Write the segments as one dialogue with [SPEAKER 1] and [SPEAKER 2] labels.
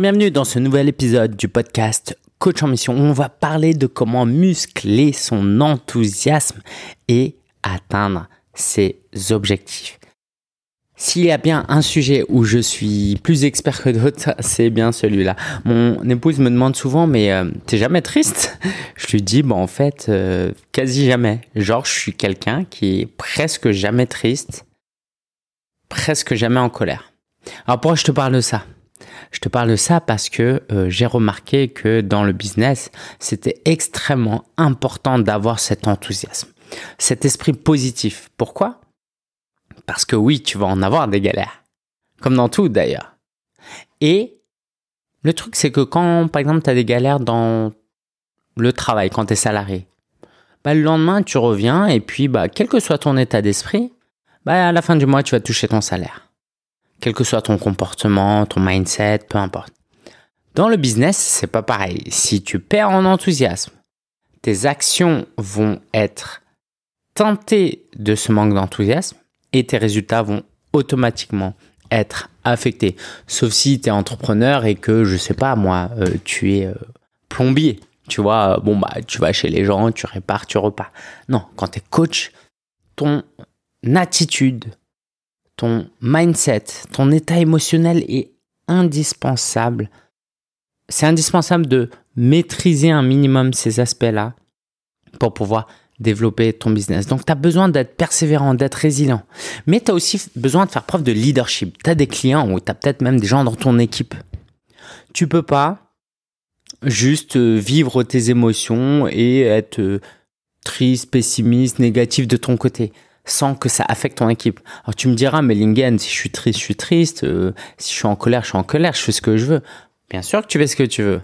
[SPEAKER 1] Bienvenue dans ce nouvel épisode du podcast Coach en Mission on va parler de comment muscler son enthousiasme et atteindre ses objectifs. S'il y a bien un sujet où je suis plus expert que d'autres, c'est bien celui-là. Mon épouse me demande souvent, mais euh, t'es jamais triste? Je lui dis, bon, en fait, euh, quasi jamais. Genre, je suis quelqu'un qui est presque jamais triste, presque jamais en colère. Alors pourquoi je te parle de ça? Je te parle de ça parce que euh, j'ai remarqué que dans le business, c'était extrêmement important d'avoir cet enthousiasme, cet esprit positif. Pourquoi? Parce que oui, tu vas en avoir des galères, comme dans tout d'ailleurs. Et le truc, c'est que quand, par exemple, tu as des galères dans le travail, quand tu es salarié, bah, le lendemain, tu reviens et puis, bah, quel que soit ton état d'esprit, bah, à la fin du mois, tu vas toucher ton salaire quel que soit ton comportement, ton mindset, peu importe. Dans le business, c'est pas pareil. Si tu perds en enthousiasme, tes actions vont être teintées de ce manque d'enthousiasme et tes résultats vont automatiquement être affectés. Sauf si tu es entrepreneur et que, je sais pas, moi, euh, tu es euh, plombier. Tu vois, bon, bah, tu vas chez les gens, tu répares, tu repars. Non, quand tu es coach, ton attitude, ton mindset, ton état émotionnel est indispensable. C'est indispensable de maîtriser un minimum ces aspects-là pour pouvoir développer ton business. Donc, tu as besoin d'être persévérant, d'être résilient. Mais tu as aussi besoin de faire preuve de leadership. Tu as des clients ou tu as peut-être même des gens dans ton équipe. Tu peux pas juste euh, vivre tes émotions et être euh, triste, pessimiste, négatif de ton côté sans que ça affecte ton équipe. Alors tu me diras, mais Lingen, si je suis triste, je suis triste. Euh, si je suis en colère, je suis en colère. Je fais ce que je veux. Bien sûr que tu fais ce que tu veux.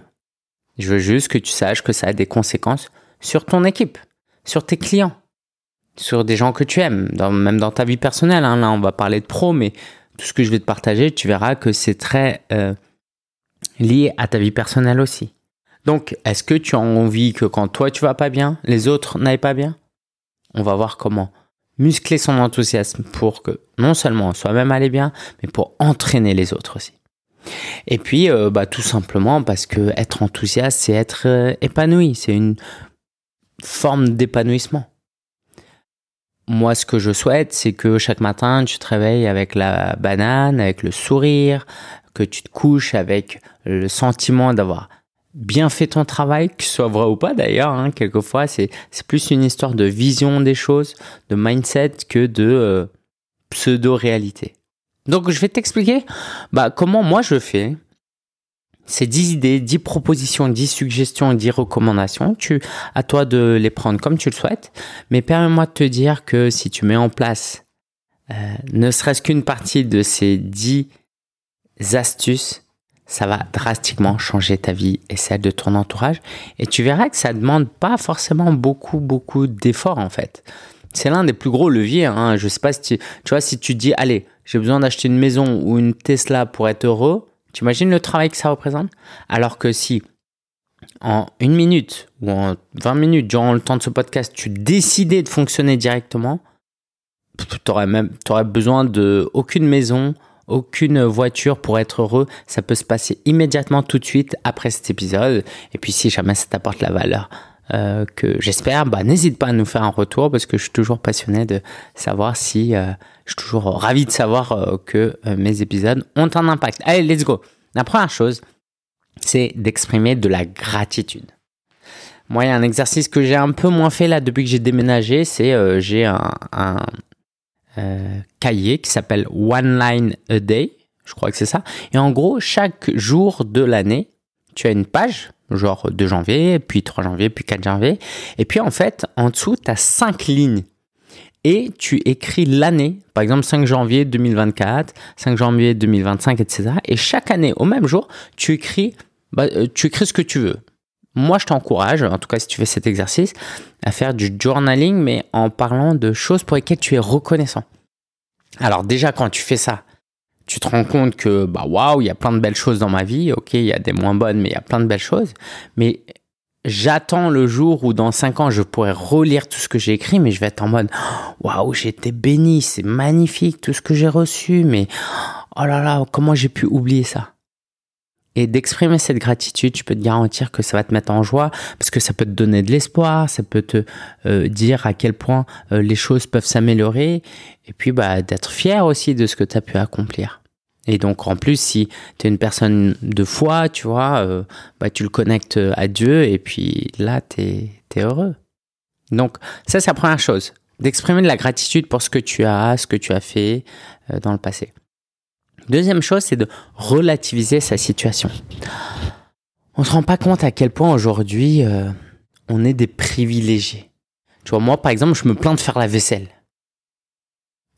[SPEAKER 1] Je veux juste que tu saches que ça a des conséquences sur ton équipe, sur tes clients, sur des gens que tu aimes, même dans ta vie personnelle. Hein. Là, on va parler de pro, mais tout ce que je vais te partager, tu verras que c'est très euh, lié à ta vie personnelle aussi. Donc, est-ce que tu as envie que quand toi tu vas pas bien, les autres n'aillent pas bien? On va voir comment muscler son enthousiasme pour que non seulement soi-même allait bien, mais pour entraîner les autres aussi. Et puis, euh, bah, tout simplement parce que être enthousiaste, c'est être euh, épanoui, c'est une forme d'épanouissement. Moi, ce que je souhaite, c'est que chaque matin, tu te réveilles avec la banane, avec le sourire, que tu te couches avec le sentiment d'avoir bien fait ton travail, que ce soit vrai ou pas d'ailleurs. Hein, quelquefois, c'est plus une histoire de vision des choses, de mindset que de euh, pseudo-réalité. Donc, je vais t'expliquer bah, comment moi je fais. Ces 10 idées, 10 propositions, 10 suggestions, 10 recommandations. Tu, à toi de les prendre comme tu le souhaites. Mais permets-moi de te dire que si tu mets en place euh, ne serait-ce qu'une partie de ces 10 astuces, ça va drastiquement changer ta vie et celle de ton entourage. Et tu verras que ça demande pas forcément beaucoup, beaucoup d'efforts en fait. C'est l'un des plus gros leviers. Hein. Je sais pas si tu, vois, si tu dis, allez, j'ai besoin d'acheter une maison ou une Tesla pour être heureux, tu imagines le travail que ça représente? Alors que si en une minute ou en 20 minutes durant le temps de ce podcast, tu décidais de fonctionner directement, tu aurais aurais besoin de aucune maison, aucune voiture pour être heureux. Ça peut se passer immédiatement tout de suite après cet épisode. Et puis si jamais ça t'apporte la valeur euh, que j'espère, bah, n'hésite pas à nous faire un retour parce que je suis toujours passionné de savoir si... Euh, je suis toujours ravi de savoir euh, que mes épisodes ont un impact. Allez, let's go. La première chose, c'est d'exprimer de la gratitude. Moi, il y a un exercice que j'ai un peu moins fait là depuis que j'ai déménagé, c'est j'ai un, euh, cahier qui s'appelle One Line a Day. Je crois que c'est ça. Et en gros, chaque jour de l'année, tu as une page, genre 2 janvier, puis 3 janvier, puis 4 janvier. Et puis en fait, en dessous, tu as 5 lignes. Et tu écris l'année, par exemple 5 janvier 2024, 5 janvier 2025, etc. Et chaque année, au même jour, tu écris, bah, euh, tu écris ce que tu veux moi, je t'encourage, en tout cas si tu fais cet exercice, à faire du journaling, mais en parlant de choses pour lesquelles tu es reconnaissant. Alors déjà, quand tu fais ça, tu te rends compte que, bah waouh, il y a plein de belles choses dans ma vie. Ok, il y a des moins bonnes, mais il y a plein de belles choses. Mais j'attends le jour où dans 5 ans, je pourrai relire tout ce que j'ai écrit, mais je vais être en mode, waouh, j'ai été béni, c'est magnifique tout ce que j'ai reçu, mais oh là là, comment j'ai pu oublier ça? Et d'exprimer cette gratitude, je peux te garantir que ça va te mettre en joie parce que ça peut te donner de l'espoir, ça peut te euh, dire à quel point euh, les choses peuvent s'améliorer et puis bah, d'être fier aussi de ce que tu as pu accomplir. Et donc en plus, si tu es une personne de foi, tu vois, euh, bah, tu le connectes à Dieu et puis là, tu es, heureux. Donc ça, c'est la première chose, d'exprimer de la gratitude pour ce que tu as, ce que tu as fait dans le passé. Deuxième chose, c'est de relativiser sa situation. On se rend pas compte à quel point aujourd'hui euh, on est des privilégiés. Tu vois, moi par exemple, je me plains de faire la vaisselle.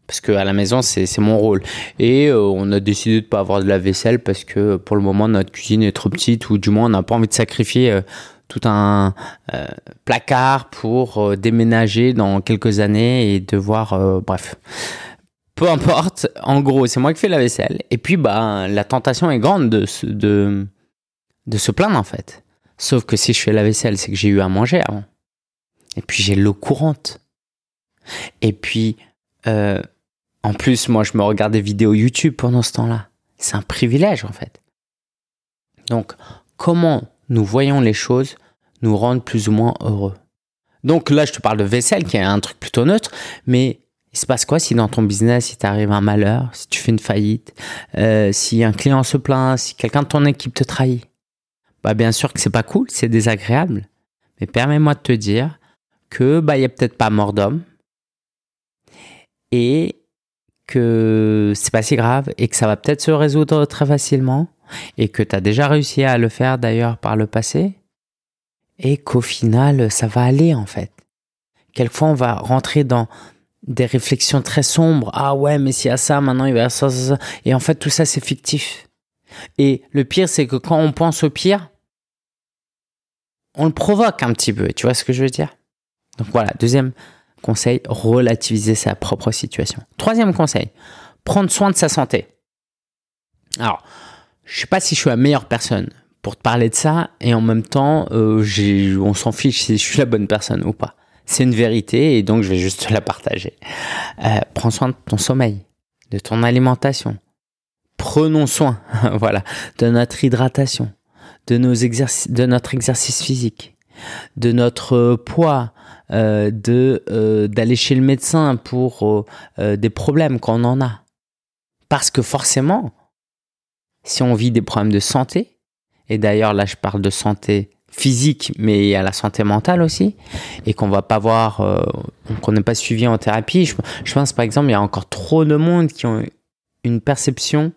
[SPEAKER 1] Parce que à la maison, c'est mon rôle. Et euh, on a décidé de pas avoir de la vaisselle parce que pour le moment, notre cuisine est trop petite ou du moins on n'a pas envie de sacrifier euh, tout un placard pour déménager dans quelques années et devoir... bref peu importe, en gros, c'est moi qui fais la vaisselle. Et puis, bah, la tentation est grande de se, de, de se plaindre, en fait. Sauf que si je fais la vaisselle, c'est que j'ai eu à manger avant. Et puis, j'ai l'eau courante. Et puis, euh, en plus, moi, je me regarde des vidéos YouTube pendant ce temps-là. C'est un privilège, en fait. Donc, comment nous voyons les choses nous rendent plus ou moins heureux? Donc là, je te parle de vaisselle, qui est un truc plutôt neutre, mais il se passe quoi si dans ton business, il t'arrive un malheur, si tu fais une faillite, euh, si un client se plaint, si quelqu'un de ton équipe te trahit? Bah bien sûr que c'est pas cool, c'est désagréable. Mais permets-moi de te dire que bah il y a peut-être pas mort d'homme et que c'est pas si grave et que ça va peut-être se résoudre très facilement et que tu as déjà réussi à le faire d'ailleurs par le passé et qu'au final ça va aller en fait. Quelquefois on va rentrer dans des réflexions très sombres. Ah ouais, mais s'il y a ça, maintenant il va y avoir ça, ça, ça. Et en fait, tout ça, c'est fictif. Et le pire, c'est que quand on pense au pire, on le provoque un petit peu. Tu vois ce que je veux dire? Donc voilà, deuxième conseil, relativiser sa propre situation. Troisième conseil, prendre soin de sa santé. Alors, je sais pas si je suis la meilleure personne pour te parler de ça, et en même temps, euh, on s'en fiche si je suis la bonne personne ou pas. C'est une vérité et donc je vais juste la partager. Euh, prends soin de ton sommeil, de ton alimentation. Prenons soin, voilà, de notre hydratation, de nos exercices, de notre exercice physique, de notre poids, euh, de euh, d'aller chez le médecin pour des problèmes qu'on en a. Parce que forcément, si on vit des problèmes de santé, et d'ailleurs là je parle de santé physique, mais a la santé mentale aussi, et qu'on va pas voir, euh, qu'on n'est pas suivi en thérapie. Je, je, pense par exemple, il y a encore trop de monde qui ont une perception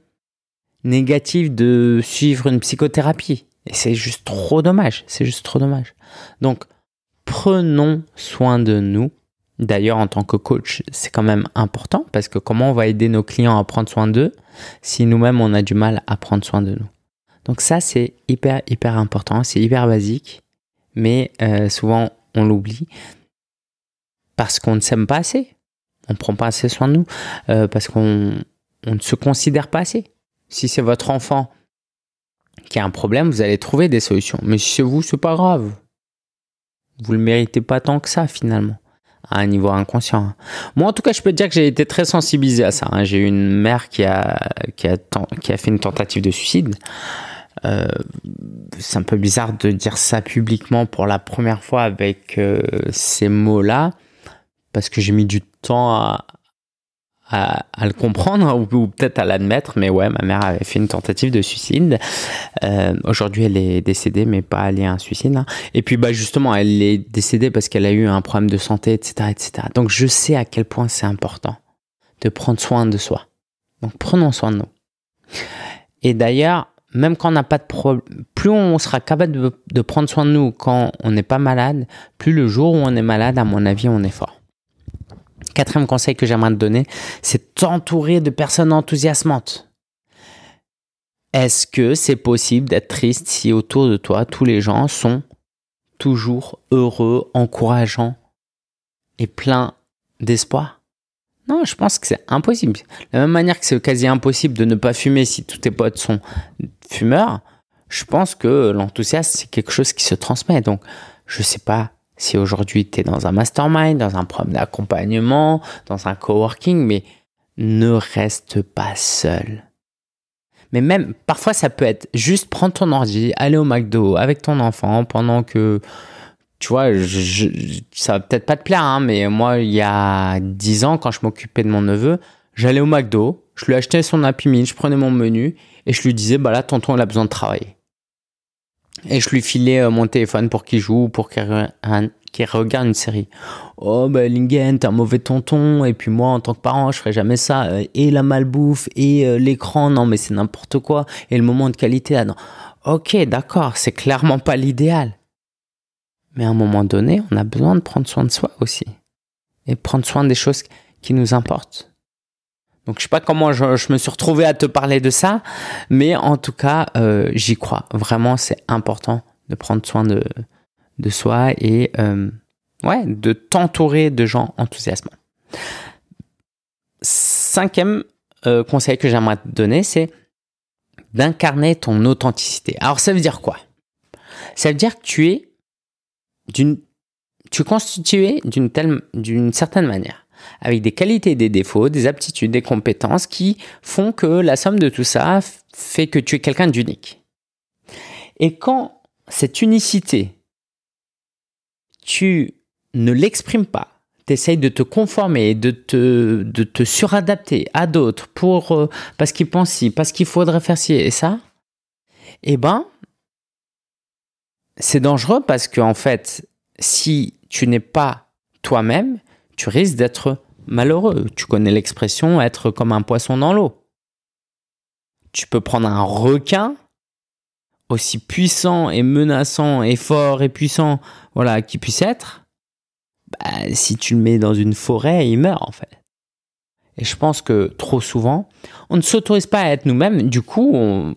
[SPEAKER 1] négative de suivre une psychothérapie. Et c'est juste trop dommage, c'est juste trop dommage. Donc, prenons soin de nous. D'ailleurs, en tant que coach, c'est quand même important parce que comment on va aider nos clients à prendre soin d'eux si nous-mêmes on a du mal à prendre soin de nous? Donc ça, c'est hyper, hyper important, c'est hyper basique, mais euh, souvent on l'oublie parce qu'on ne s'aime pas assez. On ne prend pas assez soin de nous, euh, parce qu'on ne se considère pas assez. Si c'est votre enfant qui a un problème, vous allez trouver des solutions. Mais si c'est vous, c'est pas grave. Vous ne le méritez pas tant que ça finalement à un niveau inconscient. Moi, en tout cas, je peux te dire que j'ai été très sensibilisé à ça. Hein. J'ai eu une mère qui a, qui, a, qui a fait une tentative de suicide. Euh, c'est un peu bizarre de dire ça publiquement pour la première fois avec euh, ces mots-là, parce que j'ai mis du temps à, à, le comprendre ou, peut-être à l'admettre, mais ouais, ma mère avait fait une tentative de suicide. Euh, Aujourd'hui, elle est décédée, mais pas liée à un suicide. Hein. Et puis, bah justement, elle est décédée parce qu'elle a eu un problème de santé, etc., etc. Donc, je sais à quel point c'est important de prendre soin de soi. Donc, prenons soin de nous. Et d'ailleurs, même quand on n'a pas de problème, plus on sera capable de, prendre soin de nous quand on n'est pas malade, plus le jour où on est malade, à mon avis, on est fort. Quatrième conseil que j'aimerais te donner, c'est t'entourer de personnes enthousiasmantes. Est-ce que c'est possible d'être triste si autour de toi, tous les gens sont toujours heureux, encourageants et pleins d'espoir? Non, je pense que c'est impossible. De la même manière que c'est quasi impossible de ne pas fumer si tous tes potes sont fumeurs, je pense que l'enthousiasme, c'est quelque chose qui se transmet. Donc, je sais pas si aujourd'hui tu es dans un mastermind, dans un programme d'accompagnement, dans un coworking, mais ne reste pas seul. Mais même, parfois, ça peut être juste prendre ton ordi, aller au McDo avec ton enfant pendant que, tu vois, je, ça va peut-être pas te plaire, hein, mais moi, il y a 10 ans, quand je m'occupais de mon neveu, j'allais au McDo, je lui achetais son Happy Meal, je prenais mon menu et je lui disais, bah là, tonton, il a besoin de travailler. Et je lui filais euh, mon téléphone pour qu'il joue, pour qu'il regarde une série. Oh, ben Lingen, t'es un mauvais tonton. Et puis moi, en tant que parent, je ferais jamais ça. Euh, et la malbouffe, et euh, l'écran, non, mais c'est n'importe quoi. Et le moment de qualité, ah non. Ok, d'accord, c'est clairement pas l'idéal. Mais à un moment donné, on a besoin de prendre soin de soi aussi. Et prendre soin des choses qui nous importent. Donc je sais pas comment je, me suis retrouvé à te parler de ça, mais en tout cas, euh, j'y crois. Vraiment, c'est important de prendre soin de, de soi et euh, ouais, de t'entourer de gens enthousiasmants. Cinquième euh, conseil que j'aimerais te donner, c'est d'incarner ton authenticité. Alors ça veut dire quoi? Ça veut dire que tu es d'une tu es constitué d'une telle d'une certaine manière avec des qualités, des défauts, des aptitudes, des compétences qui font que la somme de tout ça fait que tu es quelqu'un d'unique. Et quand cette unicité, tu ne l'exprimes pas, tu essayes de te conformer, de te, de te suradapter à d'autres pour, euh, parce qu'ils pensent ci, parce qu'il faudrait faire ci et ça, eh ben, c'est dangereux parce que, en fait, si tu n'es pas toi-même, tu risques d'être malheureux. Tu connais l'expression être comme un poisson dans l'eau. Tu peux prendre un requin aussi puissant et menaçant et fort et puissant, voilà, qui puisse être. Bah, si tu le mets dans une forêt, il meurt en fait. Et je pense que trop souvent, on ne s'autorise pas à être nous-mêmes. Du coup,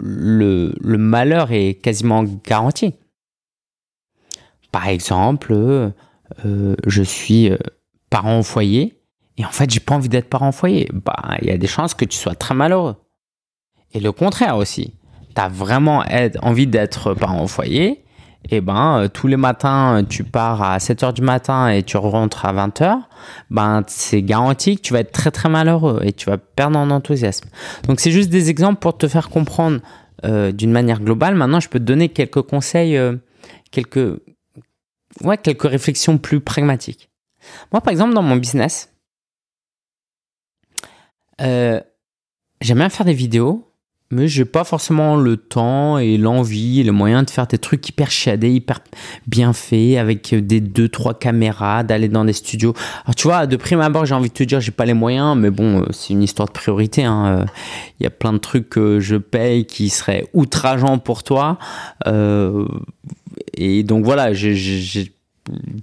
[SPEAKER 1] le, malheur est quasiment garanti. Par exemple, euh, je suis euh, parent au foyer et en fait j'ai pas envie d'être parent au foyer. Bah il y a des chances que tu sois très malheureux. Et le contraire aussi. Tu as vraiment envie d'être parent au foyer, et ben euh, tous les matins tu pars à 7h du matin et tu rentres à 20h, ben c'est garanti que tu vas être très très malheureux et tu vas perdre en enthousiasme. Donc c'est juste des exemples pour te faire comprendre d'une manière globale. Maintenant, je peux te donner quelques conseils, quelques ouais, quelques réflexions plus pragmatiques. Moi, par exemple, dans mon business, euh, j'aime bien faire des vidéos, mais j'ai pas forcément le temps et l'envie et le moyen de faire des trucs hyper chiadés, hyper bien faits, avec des deux, trois caméras, d'aller dans des studios. Alors, tu vois, de prime abord, j'ai envie de te dire, j'ai pas les moyens, mais bon, euh, c'est une histoire de priorité. Hein. Euh, il y a plein de trucs que je paye qui seraient outrageants pour toi. Euh, et donc voilà, j'ai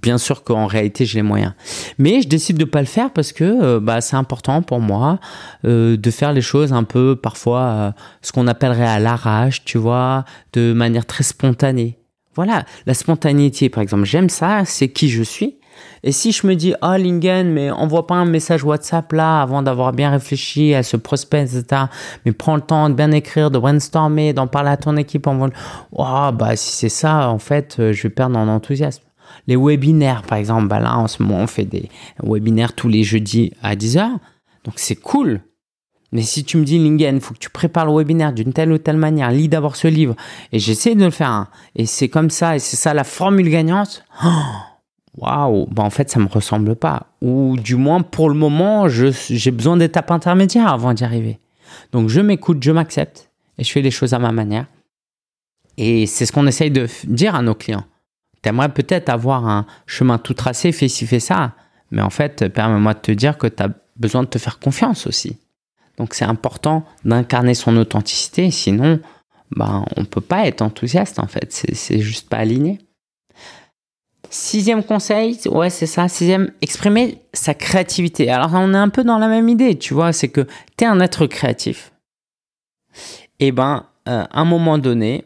[SPEAKER 1] bien sûr qu'en réalité j'ai les moyens. Mais je décide de pas le faire parce que euh, bah, c'est important pour moi euh, de faire les choses un peu parfois euh, ce qu'on appellerait à l'arrache, tu vois, de manière très spontanée. Voilà, la spontanéité par exemple, j'aime ça, c'est qui je suis. Et si je me dis, oh, Lingen, mais envoie pas un message WhatsApp là avant d'avoir bien réfléchi à ce prospect, etc. Mais prends le temps de bien écrire, de brainstormer, d'en parler à ton équipe. En... Oh, bah si c'est ça, en fait, je vais perdre en enthousiasme. Les webinaires, par exemple, bah là, en ce moment, on fait des webinaires tous les jeudis à 10h. Donc, c'est cool. Mais si tu me dis, Lingen, il faut que tu prépares le webinaire d'une telle ou telle manière, lis d'abord ce livre, et j'essaie de le faire, et c'est comme ça, et c'est ça la formule gagnante, waouh, bah en fait, ça me ressemble pas. Ou du moins, pour le moment, j'ai besoin d'étapes intermédiaires avant d'y arriver. Donc, je m'écoute, je m'accepte, et je fais les choses à ma manière. Et c'est ce qu'on essaye de dire à nos clients. T'aimerais peut-être avoir un chemin tout tracé, fais ci, fais ça. Mais en fait, permets-moi de te dire que tu as besoin de te faire confiance aussi. Donc c'est important d'incarner son authenticité, sinon ben, on ne peut pas être enthousiaste en fait, c'est juste pas aligné. Sixième conseil, ouais c'est ça, sixième, exprimer sa créativité. Alors on est un peu dans la même idée, tu vois, c'est que tu es un être créatif. Et ben, euh, à un moment donné,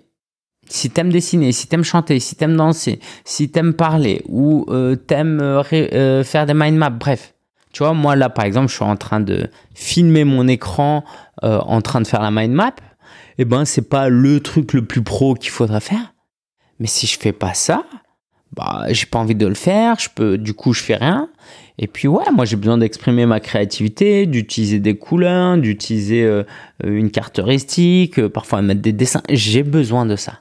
[SPEAKER 1] si t'aimes dessiner, si t'aimes chanter, si t'aimes danser, si t'aimes parler ou euh, t'aimes euh, euh, faire des mind maps, bref. Tu vois, moi là par exemple, je suis en train de filmer mon écran en train de faire la mind map. Eh ben, c'est pas le truc le plus pro qu'il faudrait faire. Mais si je fais pas ça, bah, j'ai pas envie de le faire. Je peux, du coup, je fais rien. Et puis ouais, moi j'ai besoin d'exprimer ma créativité, d'utiliser des couleurs, d'utiliser euh, une caractéristique, euh, parfois mettre des dessins. J'ai besoin de ça.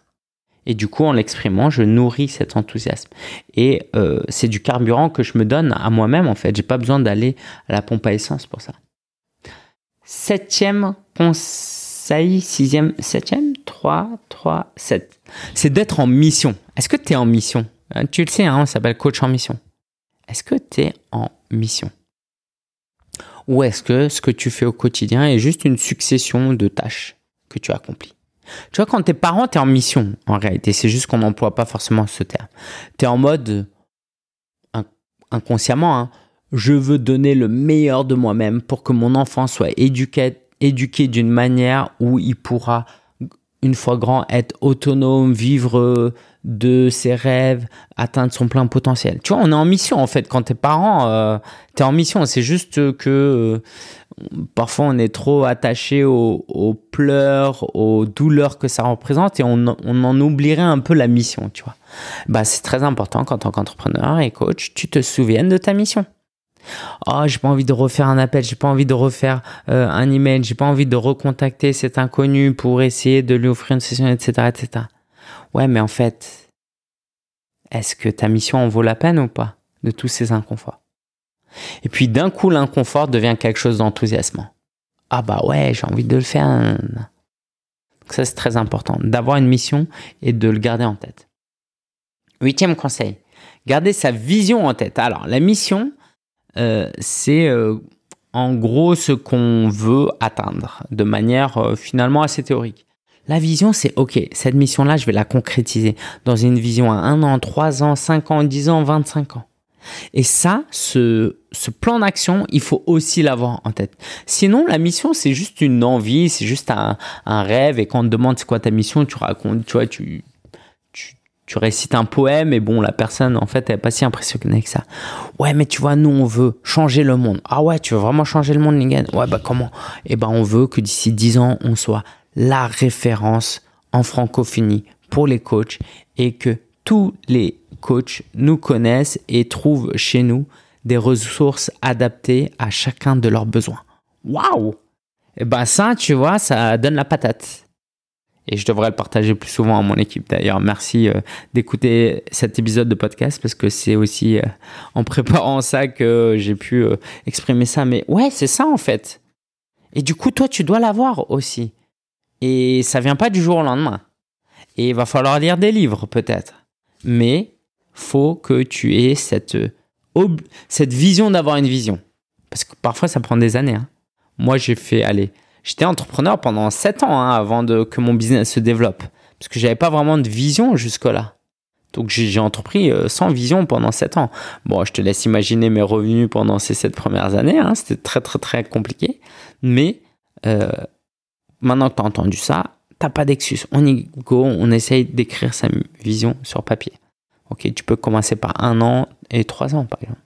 [SPEAKER 1] Et du coup, en l'exprimant, je nourris cet enthousiasme. Et euh, c'est du carburant que je me donne à moi-même en fait. J'ai pas besoin d'aller à la pompe à essence pour ça. Septième conseil, sixième, septième, trois, trois, sept. C'est d'être en mission. Est-ce que tu es en mission? Tu le sais, hein, on s'appelle coach en mission. Est-ce que tu es en mission? Ou est-ce que ce que tu fais au quotidien est juste une succession de tâches que tu accomplis? Tu vois, quand t'es parent, tu es en mission en réalité. C'est juste qu'on n'emploie pas forcément ce terme. Tu es en mode inconsciemment, hein, je veux donner le meilleur de moi-même pour que mon enfant soit éduqué, éduqué d'une manière où il pourra, une fois grand, être autonome, vivre de ses rêves, atteindre son plein potentiel. Tu vois, on est en mission en fait. Quand t'es parent, euh, t'es en mission. C'est juste que euh, parfois on est trop attaché aux, pleurs, aux douleurs que ça représente et on, en oublierait un peu la mission, tu vois. Bah, c'est très important quand tant qu'entrepreneur et coach, tu te souviennes de ta mission. Oh, j'ai pas envie de refaire un appel, j'ai pas envie de refaire euh, un email, j'ai pas envie de recontacter cet inconnu pour essayer de lui offrir une session, etc., etc. Ouais, mais en fait, est-ce que ta mission en vaut la peine ou pas de tous ces inconforts? Et puis d'un coup, l'inconfort devient quelque chose d'enthousiasmant. Ah bah ouais, j'ai envie de le faire. Donc ça, c'est très important, d'avoir une mission et de le garder en tête. Huitième conseil, garder sa vision en tête. Alors, la mission, euh, c'est euh, en gros ce qu'on veut atteindre de manière euh, finalement assez théorique. La vision, c'est OK, cette mission-là, je vais la concrétiser dans une vision à un an, trois ans, cinq ans, dix ans, 25 ans. Et ça, ce, plan d'action, il faut aussi l'avoir en tête. Sinon, la mission, c'est juste une envie, c'est juste un, rêve. Et quand on te demande c'est quoi ta mission, tu racontes, tu vois, tu, tu, récites un poème et bon, la personne, en fait, elle n'est pas si impressionnée que ça. Ouais, mais tu vois, nous, on veut changer le monde. Ah ouais, tu veux vraiment changer le monde, Lingen Ouais, bah comment? Eh ben, on veut que d'ici dix ans, on soit la référence en francophonie pour les coachs et que tous les coachs nous connaissent et trouvent chez nous des ressources adaptées à chacun de leurs besoins. Waouh Et eh ben ça, tu vois, ça donne la patate. Et je devrais le partager plus souvent à mon équipe d'ailleurs. Merci euh, d'écouter cet épisode de podcast parce que c'est aussi euh, en préparant ça que j'ai pu euh, exprimer ça. Mais ouais, c'est ça en fait. Et du coup, toi, tu dois l'avoir aussi. Et ça vient pas du jour au lendemain. Et il va falloir lire des livres peut-être. Mais faut que tu aies cette, cette vision d'avoir une vision. Parce que parfois ça prend des années. Hein. Moi j'ai fait, allez, j'étais entrepreneur pendant 7 ans hein, avant de, que mon business se développe. Parce que j'avais pas vraiment de vision jusque-là. Donc j'ai entrepris euh, sans vision pendant 7 ans. Bon, je te laisse imaginer mes revenus pendant ces 7 premières années. Hein. C'était très très très compliqué. Mais euh, maintenant que tu as entendu ça, t'as pas d'excuse. On y go, on essaye d'écrire sa vision sur papier. Ok, tu peux commencer par un an et trois ans, par exemple.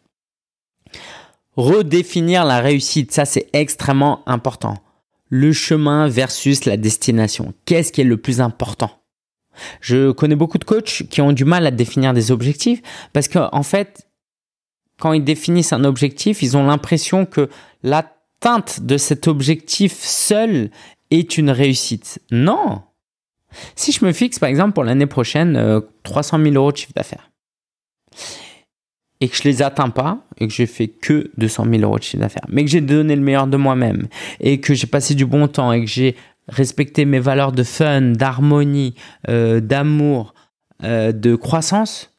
[SPEAKER 1] Redéfinir la réussite, ça c'est extrêmement important. Le chemin versus la destination. Qu'est-ce qui est le plus important? Je connais beaucoup de coachs qui ont du mal à définir des objectifs parce qu'en en fait, quand ils définissent un objectif, ils ont l'impression que l'atteinte de cet objectif seul est une réussite. Non. Si je me fixe, par exemple, pour l'année prochaine, 300 euh, 000 euros de chiffre d'affaires, et que je les atteins pas, et que j'ai fait que 200 000 euros de chiffre d'affaires, mais que j'ai donné le meilleur de moi-même, et que j'ai passé du bon temps, et que j'ai respecté mes valeurs de fun, d'harmonie, euh, d'amour, euh, de croissance,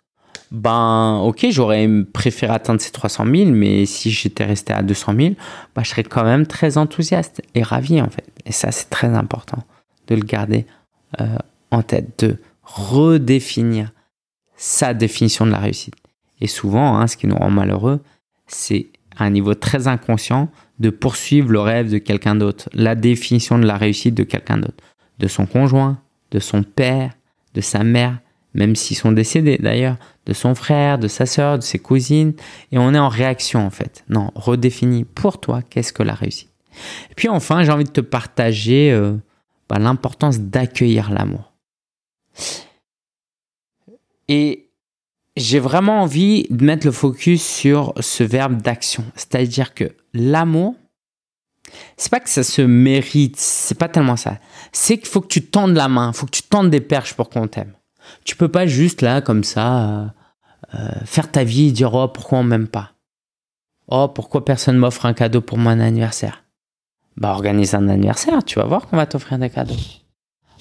[SPEAKER 1] ben ok, j'aurais préféré atteindre ces 300 000, mais si j'étais resté à 200 000, ben, je serais quand même très enthousiaste et ravi en fait. Et ça, c'est très important de le garder euh, en tête, de redéfinir sa définition de la réussite. Et souvent, hein, ce qui nous rend malheureux, c'est à un niveau très inconscient de poursuivre le rêve de quelqu'un d'autre, la définition de la réussite de quelqu'un d'autre, de son conjoint, de son père, de sa mère, même s'ils sont décédés d'ailleurs, de son frère, de sa sœur, de ses cousines, et on est en réaction en fait. Non, redéfinis pour toi qu'est-ce que la réussite. Et puis enfin, j'ai envie de te partager euh, bah, l'importance d'accueillir l'amour. Et j'ai vraiment envie de mettre le focus sur ce verbe d'action. C'est-à-dire que l'amour, c'est pas que ça se mérite, c'est pas tellement ça. C'est qu'il faut que tu tendes la main, il faut que tu tendes des perches pour qu'on t'aime. Tu peux pas juste là, comme ça, euh, euh, faire ta vie et dire oh pourquoi on m'aime pas? Oh pourquoi personne m'offre un cadeau pour mon anniversaire? Bah organise un anniversaire, tu vas voir qu'on va t'offrir des cadeaux.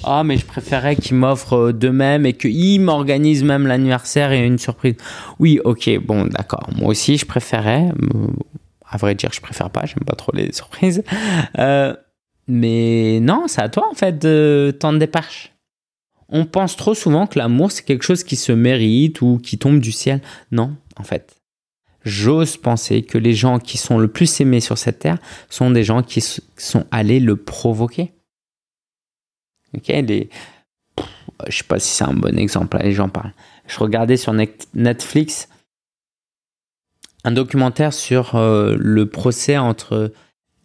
[SPEAKER 1] Ah, oh, mais je préférais qu'ils m'offrent euh, de même et qu'ils m'organisent même l'anniversaire et une surprise. Oui, ok, bon, d'accord. Moi aussi, je préférais. Euh, à vrai dire, je préfère pas, j'aime pas trop les surprises. Euh, mais non, c'est à toi, en fait, de tendre des perches. On pense trop souvent que l'amour, c'est quelque chose qui se mérite ou qui tombe du ciel. Non, en fait. J'ose penser que les gens qui sont le plus aimés sur cette terre sont des gens qui sont allés le provoquer. Ok, les... je sais pas si c'est un bon exemple, les gens parlent. Je regardais sur Netflix un documentaire sur euh, le procès entre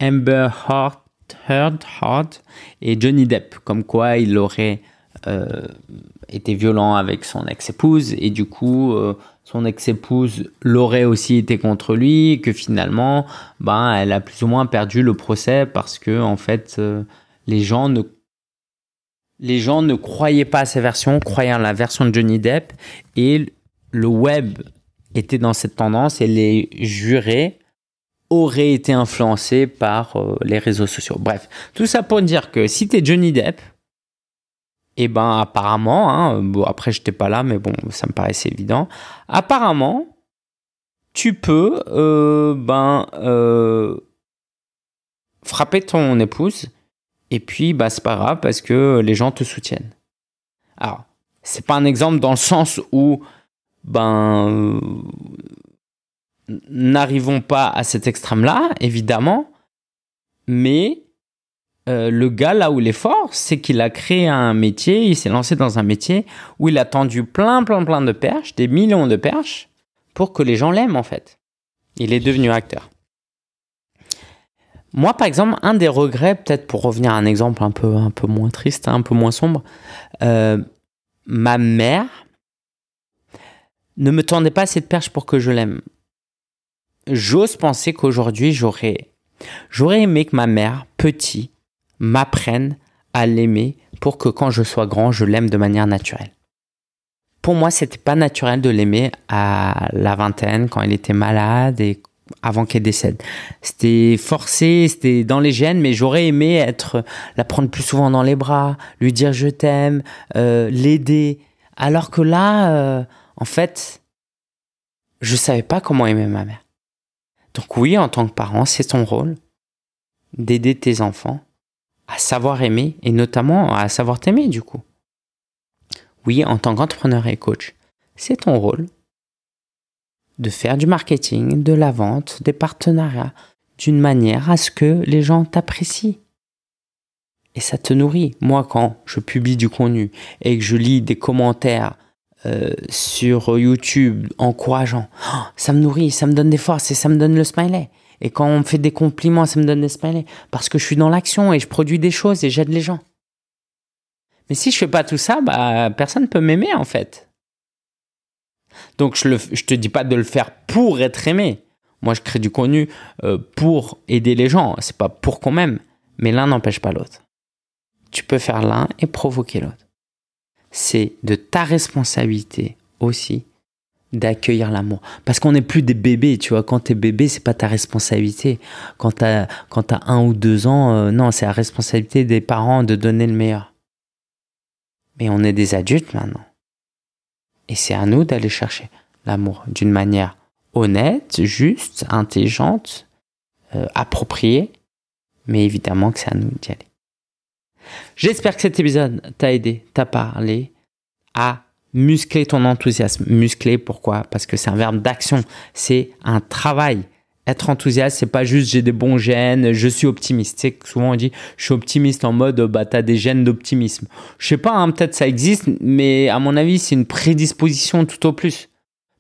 [SPEAKER 1] Amber Heard, Heard et Johnny Depp, comme quoi il aurait euh, été violent avec son ex-épouse et du coup euh, son ex-épouse l'aurait aussi été contre lui que finalement ben elle a plus ou moins perdu le procès parce que en fait les gens ne les gens ne croyaient pas à ces versions, croyaient à la version de Johnny Depp, et le web était dans cette tendance, et les jurés auraient été influencés par euh, les réseaux sociaux. Bref, tout ça pour dire que si tu es Johnny Depp, et eh ben apparemment, hein, bon après j'étais pas là, mais bon, ça me paraissait évident, apparemment, tu peux euh, ben, euh, frapper ton épouse et puis, bah, c'est pas grave parce que les gens te soutiennent. Alors, c'est pas un exemple dans le sens où, ben, n'arrivons pas à cet extrême-là, évidemment, mais euh, le gars, là où il est fort, c'est qu'il a créé un métier, il s'est lancé dans un métier où il a tendu plein, plein, plein de perches, des millions de perches, pour que les gens l'aiment, en fait. Il est devenu acteur. Moi, par exemple, un des regrets, peut-être pour revenir à un exemple un peu, un peu moins triste, hein, un peu moins sombre, euh, ma mère ne me tendait pas cette perche pour que je l'aime. J'ose penser qu'aujourd'hui, j'aurais, j'aurais aimé que ma mère, petit, m'apprenne à l'aimer pour que quand je sois grand, je l'aime de manière naturelle. Pour moi, c'était pas naturel de l'aimer à la vingtaine, quand elle était malade et avant qu'elle décède. C'était forcé, c'était dans les gènes, mais j'aurais aimé être, la prendre plus souvent dans les bras, lui dire je t'aime, euh, l'aider. Alors que là, euh, en fait, je savais pas comment aimer ma mère. Donc oui, en tant que parent, c'est ton rôle d'aider tes enfants à savoir aimer et notamment à savoir t'aimer du coup. Oui, en tant qu'entrepreneur et coach, c'est ton rôle de faire du marketing, de la vente, des partenariats, d'une manière à ce que les gens t'apprécient. Et ça te nourrit. Moi, quand je publie du contenu et que je lis des commentaires euh, sur YouTube encourageants, oh, ça me nourrit, ça me donne des forces et ça me donne le smiley. Et quand on me fait des compliments, ça me donne des smileys. Parce que je suis dans l'action et je produis des choses et j'aide les gens. Mais si je fais pas tout ça, bah, personne ne peut m'aimer en fait. Donc je ne te dis pas de le faire pour être aimé. Moi, je crée du contenu euh, pour aider les gens. C'est pas pour qu'on m'aime. Mais l'un n'empêche pas l'autre. Tu peux faire l'un et provoquer l'autre. C'est de ta responsabilité aussi d'accueillir l'amour. Parce qu'on n'est plus des bébés, tu vois. Quand tu es bébé, c'est pas ta responsabilité. Quand tu as, quand as un ou deux ans, euh, non, c'est la responsabilité des parents de donner le meilleur. Mais on est des adultes maintenant. Et c'est à nous d'aller chercher l'amour d'une manière honnête, juste, intelligente, euh, appropriée. Mais évidemment que c'est à nous d'y aller. J'espère que cet épisode t'a aidé, t'a parlé à muscler ton enthousiasme. Muscler, pourquoi? Parce que c'est un verbe d'action. C'est un travail être enthousiaste, c'est pas juste j'ai des bons gènes, je suis optimiste. Souvent on dit je suis optimiste en mode bah t'as des gènes d'optimisme. Je sais pas, hein, peut-être ça existe, mais à mon avis c'est une prédisposition tout au plus.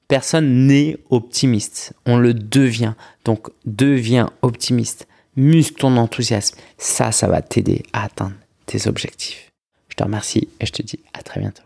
[SPEAKER 1] Personne n'est optimiste, on le devient. Donc deviens optimiste, muscle ton enthousiasme. Ça, ça va t'aider à atteindre tes objectifs. Je te remercie et je te dis à très bientôt.